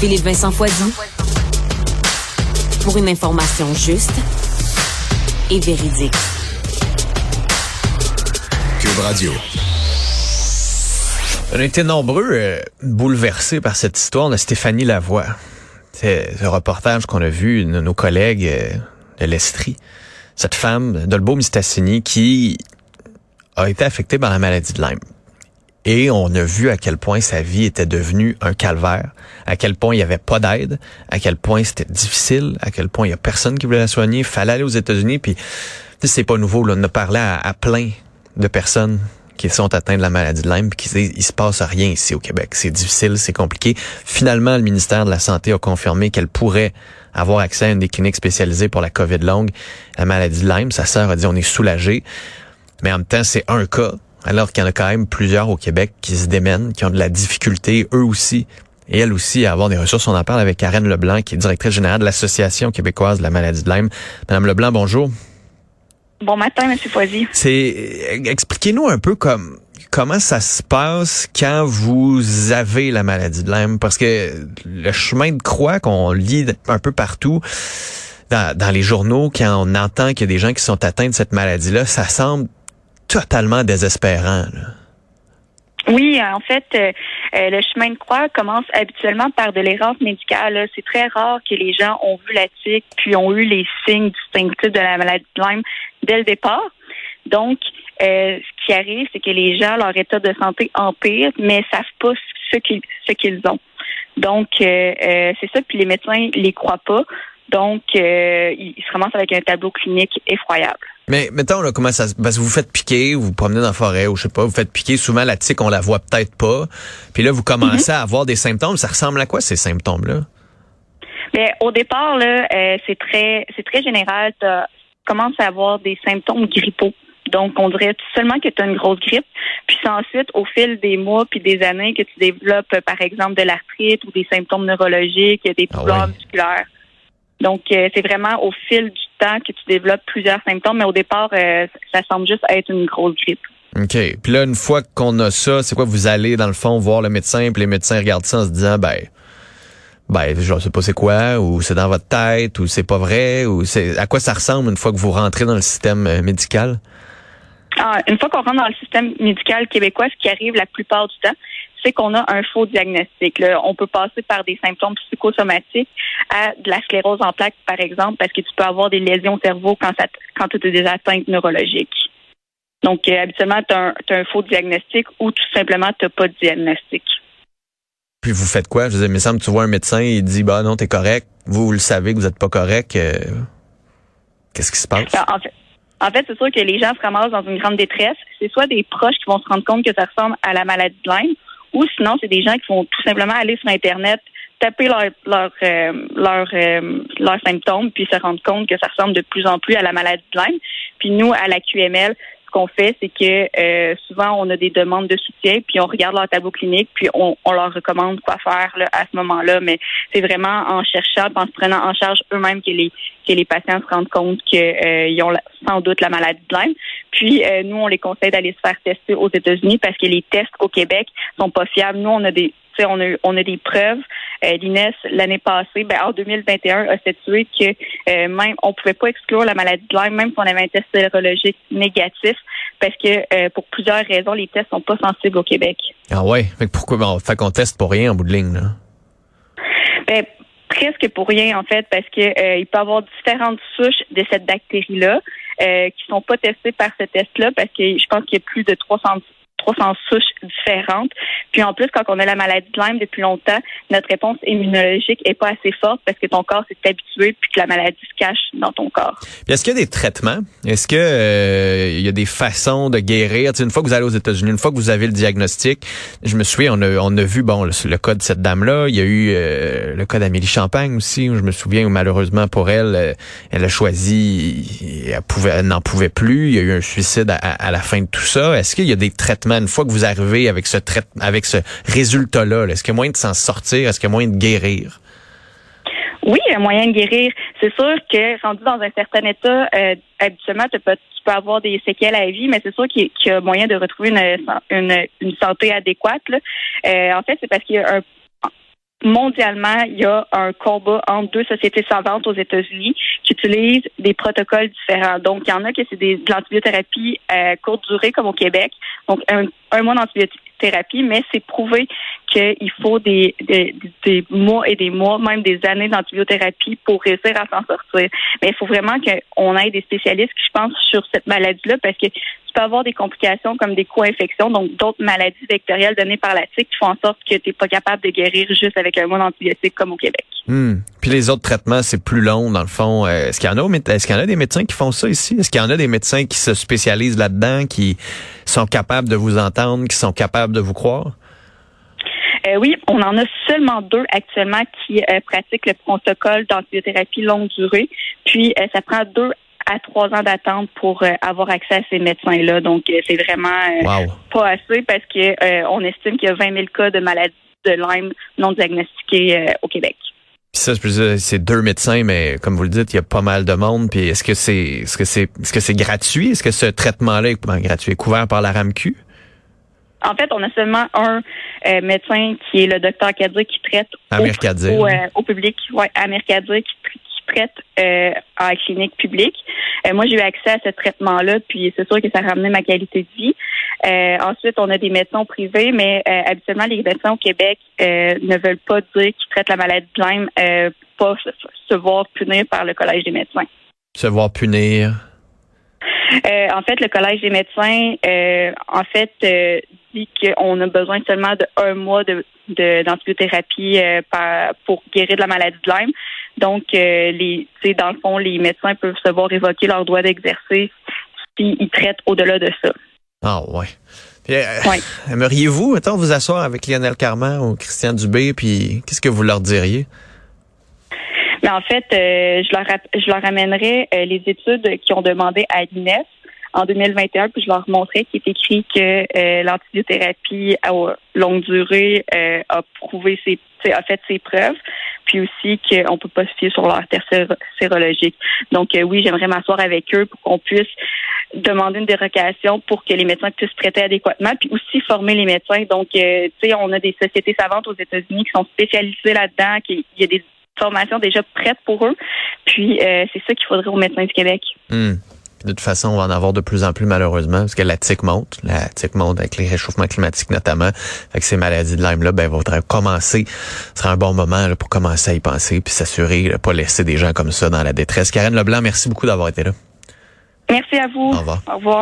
Philippe Vincent Foisy. Pour une information juste et véridique. Cube Radio. On a été nombreux euh, bouleversés par cette histoire de Stéphanie Lavoie. C'est le reportage qu'on a vu de nos collègues euh, de l'Estrie. Cette femme, Dolbo Mistassini, qui a été affectée par la maladie de Lyme. Et on a vu à quel point sa vie était devenue un calvaire, à quel point il n'y avait pas d'aide, à quel point c'était difficile, à quel point il y a personne qui voulait la soigner. Fallait aller aux États-Unis, puis c'est pas nouveau. Là, on a parlé à, plein de personnes qui sont atteints de la maladie de Lyme, puis qui disent il se passe rien ici au Québec. C'est difficile, c'est compliqué. Finalement, le ministère de la Santé a confirmé qu'elle pourrait avoir accès à une des cliniques spécialisées pour la COVID longue, la maladie de Lyme. Sa sœur a dit on est soulagé. Mais en même temps, c'est un cas, alors qu'il y en a quand même plusieurs au Québec qui se démènent, qui ont de la difficulté, eux aussi, et elle aussi, à avoir des ressources. On en parle avec Karen Leblanc, qui est directrice générale de l'Association québécoise de la maladie de Lyme. Madame Leblanc, bonjour. Bon matin, M. Foisy. C'est expliquez-nous un peu comme comment ça se passe quand vous avez la maladie de Lyme, parce que le chemin de croix qu'on lit un peu partout dans, dans les journaux, quand on entend qu'il y a des gens qui sont atteints de cette maladie-là, ça semble totalement désespérant. Oui, en fait, euh, euh, le chemin de croix commence habituellement par de l'errance médicale. C'est très rare que les gens ont vu la tique puis ont eu les signes distinctifs de la maladie de Lyme dès le départ. Donc, euh, ce qui arrive, c'est que les gens, leur état de santé empire, mais savent pas ce qu'ils ont. Donc, c'est ça. Puis les médecins les croient pas. Donc, ils se ramassent avec un tableau clinique effroyable. Mais mettons là, comment ça se parce que vous faites piquer, vous vous promenez dans la forêt ou je sais pas, vous faites piquer, souvent la tique, on la voit peut-être pas. Puis là, vous commencez à avoir des symptômes. Ça ressemble à quoi ces symptômes-là? Mais au départ, là, euh, c'est très c'est très général. Tu commences à avoir des symptômes grippaux. Donc, on dirait seulement que tu as une grosse grippe. Puis c'est ensuite, au fil des mois puis des années, que tu développes, par exemple, de l'arthrite ou des symptômes neurologiques, des douleurs musculaires. Donc, euh, c'est vraiment au fil du temps que tu développes plusieurs symptômes, mais au départ, euh, ça semble juste être une grosse grippe. OK. Puis là, une fois qu'on a ça, c'est quoi? Vous allez, dans le fond, voir le médecin, puis les médecins regardent ça en se disant, ben, ben, je sais pas c'est quoi, ou c'est dans votre tête, ou c'est pas vrai, ou c'est à quoi ça ressemble une fois que vous rentrez dans le système euh, médical? Ah, une fois qu'on rentre dans le système médical québécois, ce qui arrive la plupart du temps, c'est qu'on a un faux diagnostic. On peut passer par des symptômes psychosomatiques à de la sclérose en plaques, par exemple, parce que tu peux avoir des lésions au cerveau quand, ça, quand tu as des atteintes neurologiques. Donc, euh, habituellement, tu as, un faux diagnostic ou tout simplement, tu n'as pas de diagnostic. Puis vous faites quoi? Je dire, il me semble tu vois un médecin, il dit, bah non, tu es correct. Vous, vous le savez que vous n'êtes pas correct. Euh, qu'est-ce qui se passe? En fait, en fait, c'est sûr que les gens se ramassent dans une grande détresse. C'est soit des proches qui vont se rendre compte que ça ressemble à la maladie de Lyme, ou sinon, c'est des gens qui vont tout simplement aller sur Internet, taper leurs leur, euh, leur, euh, leurs symptômes, puis se rendre compte que ça ressemble de plus en plus à la maladie de Lyme. Puis nous, à la QML, qu'on fait, c'est que euh, souvent, on a des demandes de soutien, puis on regarde leur tableau clinique, puis on, on leur recommande quoi faire là, à ce moment-là. Mais c'est vraiment en cherchant, en se prenant en charge eux-mêmes que les, que les patients se rendent compte qu'ils ont sans doute la maladie de Lyme. Puis nous, on les conseille d'aller se faire tester aux États-Unis parce que les tests au Québec sont pas fiables. Nous, on a des on a, on a des preuves. Euh, L'INES, l'année passée, ben, en 2021, a statué que euh, même on pouvait pas exclure la maladie de Lyme, même si on avait un test sérologique négatif, parce que euh, pour plusieurs raisons, les tests sont pas sensibles au Québec. Ah ouais? Fait que pourquoi ben, fait qu'on teste pour rien en bout de ligne, là? Ben, presque pour rien, en fait, parce que euh, il peut y avoir différentes souches de cette bactérie-là euh, qui sont pas testées par ce test-là, parce que je pense qu'il y a plus de 300 300 souches différentes. Puis en plus, quand on a la maladie de Lyme depuis longtemps, notre réponse immunologique est pas assez forte parce que ton corps s'est habitué puis que la maladie se cache dans ton corps. Est-ce qu'il y a des traitements? Est-ce que euh, y a des façons de guérir? une fois que vous allez aux États-Unis, une fois que vous avez le diagnostic, je me souviens, on a, on a vu bon le, cas de cette dame-là. Il y a eu euh, le cas d'Amélie Champagne aussi. Où je me souviens où malheureusement pour elle, euh, elle a choisi, elle pouvait, n'en pouvait plus. Il y a eu un suicide à, à la fin de tout ça. Est-ce qu'il y a des traitements une fois que vous arrivez avec ce avec ce résultat-là, est-ce qu'il y a moyen de s'en sortir? Est-ce qu'il y a moyen de guérir? Oui, il y a moyen de guérir. C'est sûr que rendu dans un certain état, euh, habituellement, tu peux, avoir des séquelles à la vie, mais c'est sûr qu'il y, a moyen de retrouver une, une, santé adéquate. Euh, en fait, c'est parce qu'il y a un mondialement, il y a un combat entre deux sociétés savantes aux États-Unis qui utilisent des protocoles différents. Donc, il y en a que c'est de l'antibiothérapie à courte durée, comme au Québec. Donc, un, mois d'antibiothérapie, mais c'est prouvé qu'il faut des, des, des, mois et des mois, même des années d'antibiothérapie pour réussir à s'en sortir. Mais il faut vraiment qu'on ait des spécialistes qui, je pense, sur cette maladie-là, parce que tu peux avoir des complications comme des co-infections, donc d'autres maladies vectorielles données par la tique qui font en sorte que tu n'es pas capable de guérir juste avec un mois d'antibiotiques comme au Québec. Hmm. Puis les autres traitements, c'est plus long dans le fond. Euh, est-ce qu'il y en a est-ce qu'il y en a des médecins qui font ça ici? Est-ce qu'il y en a des médecins qui se spécialisent là-dedans, qui sont capables de vous entendre, qui sont capables de vous croire? Euh, oui, on en a seulement deux actuellement qui euh, pratiquent le protocole d'antibiothérapie longue durée. Puis, euh, ça prend deux à trois ans d'attente pour avoir accès à ces médecins-là. Donc, c'est vraiment pas assez parce que on estime qu'il y a 20 000 cas de maladies de Lyme non diagnostiqués au Québec. Puis ça, c'est deux médecins, mais comme vous le dites, il y a pas mal de monde. Puis est-ce que c'est est-ce que c'est est-ce que c'est gratuit? Est-ce que ce traitement-là est ben, gratuit, est couvert par la RAMQ? En fait, on a seulement un euh, médecin qui est le docteur Kadir qui traite au, euh, au, public. Ouais, Amir Kadir qui, traite euh, en clinique publique. moi, j'ai eu accès à ce traitement-là, puis c'est sûr que ça a ramené ma qualité de vie. ensuite, on a des médecins privés, mais habituellement, les médecins au Québec ne veulent pas dire qu'ils traitent la maladie de Lyme, pas se, voir punir par le Collège des médecins. Se voir punir. en fait, le Collège des médecins, en fait, dit qu'on a besoin seulement d'un mois de d'antibiothérapie euh, pour guérir de la maladie de Lyme. Donc, euh, les, dans le fond, les médecins peuvent se voir évoquer leur droit d'exercer s'ils traitent au-delà de ça. Ah ouais. Euh, aimeriez-vous, mettons, vous asseoir avec Lionel Carman ou Christian Dubé, puis qu'est-ce que vous leur diriez? Mais en fait, je leur je leur amènerais les études qui ont demandé à l'INES en 2021, puis je leur montrais qu'il est écrit que euh, l'antibiothérapie à longue durée euh, a prouvé ses, a fait ses preuves, puis aussi qu'on peut pas se fier sur leur test sérologique. Donc euh, oui, j'aimerais m'asseoir avec eux pour qu'on puisse demander une dérogation pour que les médecins puissent traiter adéquatement, puis aussi former les médecins. Donc, tu sais, on a des sociétés savantes aux États-Unis qui sont spécialisées là-dedans, qui il y a des formations déjà prêtes pour eux. Puis c'est ça qu'il faudrait aux médecins du Québec. Hmm. De toute façon, on va en avoir de plus en plus malheureusement parce que la tique monte, la tique monte avec les réchauffements climatiques notamment. Fait que ces maladies de Lyme là, ben vont commencer. Ce sera un bon moment pour commencer à y penser puis s'assurer de pas laisser des gens comme ça dans la détresse. Karen Leblanc, merci beaucoup d'avoir été là. Merci à vous. Au revoir. Au revoir.